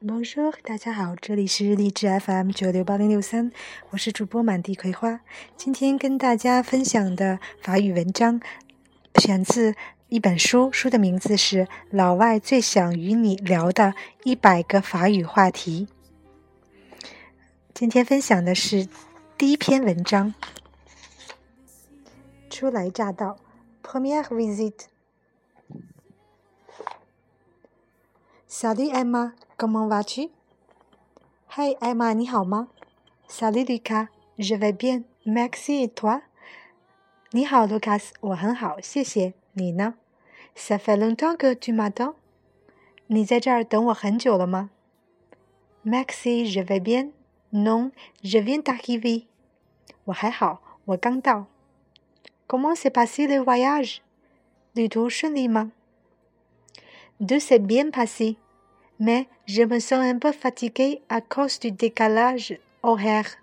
Bonjour，大家好，这里是励志 FM 九六八零六三，我是主播满地葵花。今天跟大家分享的法语文章，选自一本书，书的名字是《老外最想与你聊的一百个法语话题》。今天分享的是第一篇文章，初来乍到，Première visite。Salut Emma。Comment vas-tu? Hi Emma，你好吗？Salut Lucas，je vais bien, merci et toi？你好，Lucas，我很好，谢谢。你呢？Ça fait longtemps que tu m'attends？你在这儿等我很久了吗？Merci，je vais bien。Non，je viens d'arriver。我还好，我刚到。Comment s'est passé le voyage？旅途顺利吗？Tout s'est bien passé。 Mais je me sens un peu fatigué à cause du décalage horaire.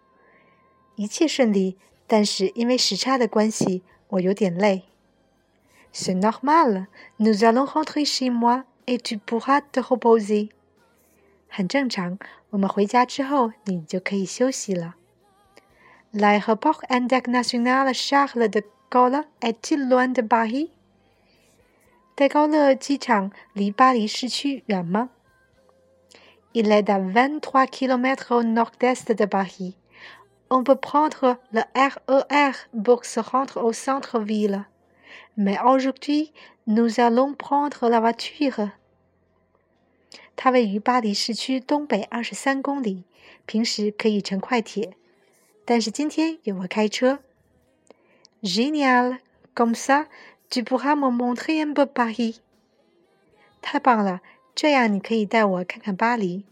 一切顺利，但是因为时差的关系，我有点累。C'est normal. Nous allons rentrer chez moi et tu pourras te reposer. 很正常，我们回家之后，你就可以休息了。L'aéroport international Charles de Gaulle est-il loin de Paris? 戴高乐机场离巴黎市区远吗 ？il est à 23 km au nord-est de Paris. On peut prendre le RER pour se rendre au centre-ville. Mais aujourd'hui, nous allons prendre la voiture. 它位于巴黎市区东北二十三公里，平时可以乘快铁，但是今天由我开车。Génial! Comme ça, tu pourras me montrer un peu Paris. 太棒了！ 这样你可以带我看看巴黎。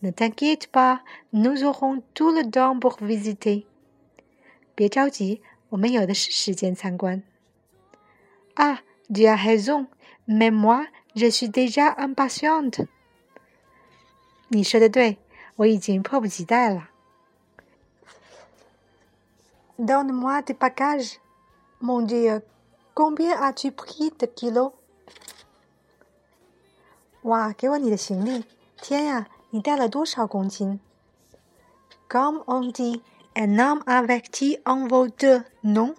Ne t'inquiète pas, nous aurons tout le temps pour visiter. 别着急，我们有的是时间参观。Ah, tu as raison, mais moi, je suis déjà impatiente. 你说的对，我已经迫不及待了。Donne-moi tes bagages. Mon Dieu, combien as-tu pris de kilos? 哇，给我你的行李！天呀，你带了多少公斤？Comme on dit, un homme avec qui on vaut deux, non？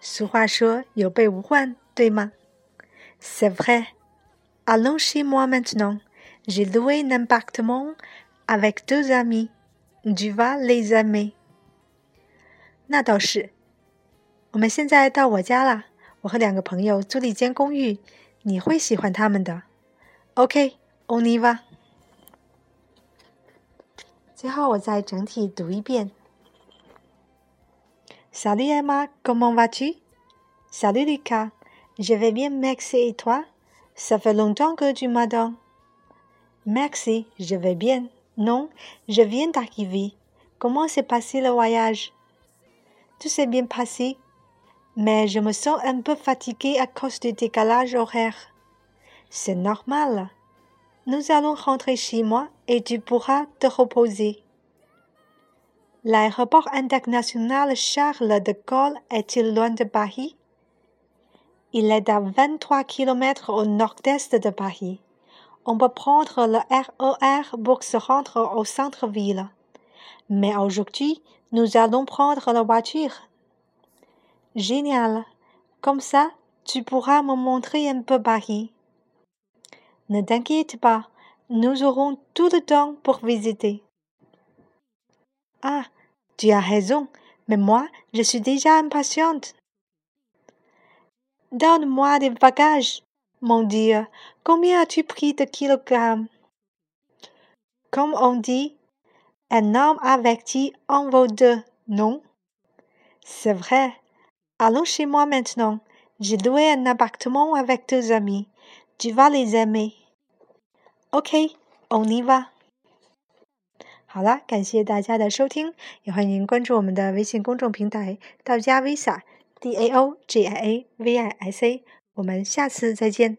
俗话说有备无患，对吗？C'est vrai. Allons chez moi maintenant. J'ai loué un appartement avec deux amis. Tu vas les aimer. 那倒是。我们现在到我家了。我和两个朋友租了一间公寓，你会喜欢他们的。OK，on y va。最后我再整体读一遍。Salut Emma, comment vas-tu? Salut Lucas, je vais bien, merci et toi? Ça fait longtemps que tu m'attends. Merci, je vais bien. Non, je viens d'arriver. Comment s'est passé le voyage? Tout s'est bien passé, mais je me sens un peu fatiguée à cause du décalage horaire. C'est normal. Nous allons rentrer chez moi et tu pourras te reposer. L'aéroport international Charles de Gaulle est-il loin de Paris? Il est à 23 km au nord-est de Paris. On peut prendre le RER pour se rendre au centre-ville. Mais aujourd'hui, nous allons prendre la voiture. Génial. Comme ça, tu pourras me montrer un peu Paris. Ne t'inquiète pas, nous aurons tout le temps pour visiter. Ah, tu as raison, mais moi, je suis déjà impatiente. Donne-moi des bagages. Mon Dieu, combien as-tu pris de kilogrammes? Comme on dit, un homme avec qui en vaut deux, non? C'est vrai. Allons chez moi maintenant. J'ai loué un appartement avec deux amis. Je v a l i s a m e OK, on y va。好了，感谢大家的收听，也欢迎关注我们的微信公众平台“道家 Visa”，D A O G I A V I S A。我们下次再见。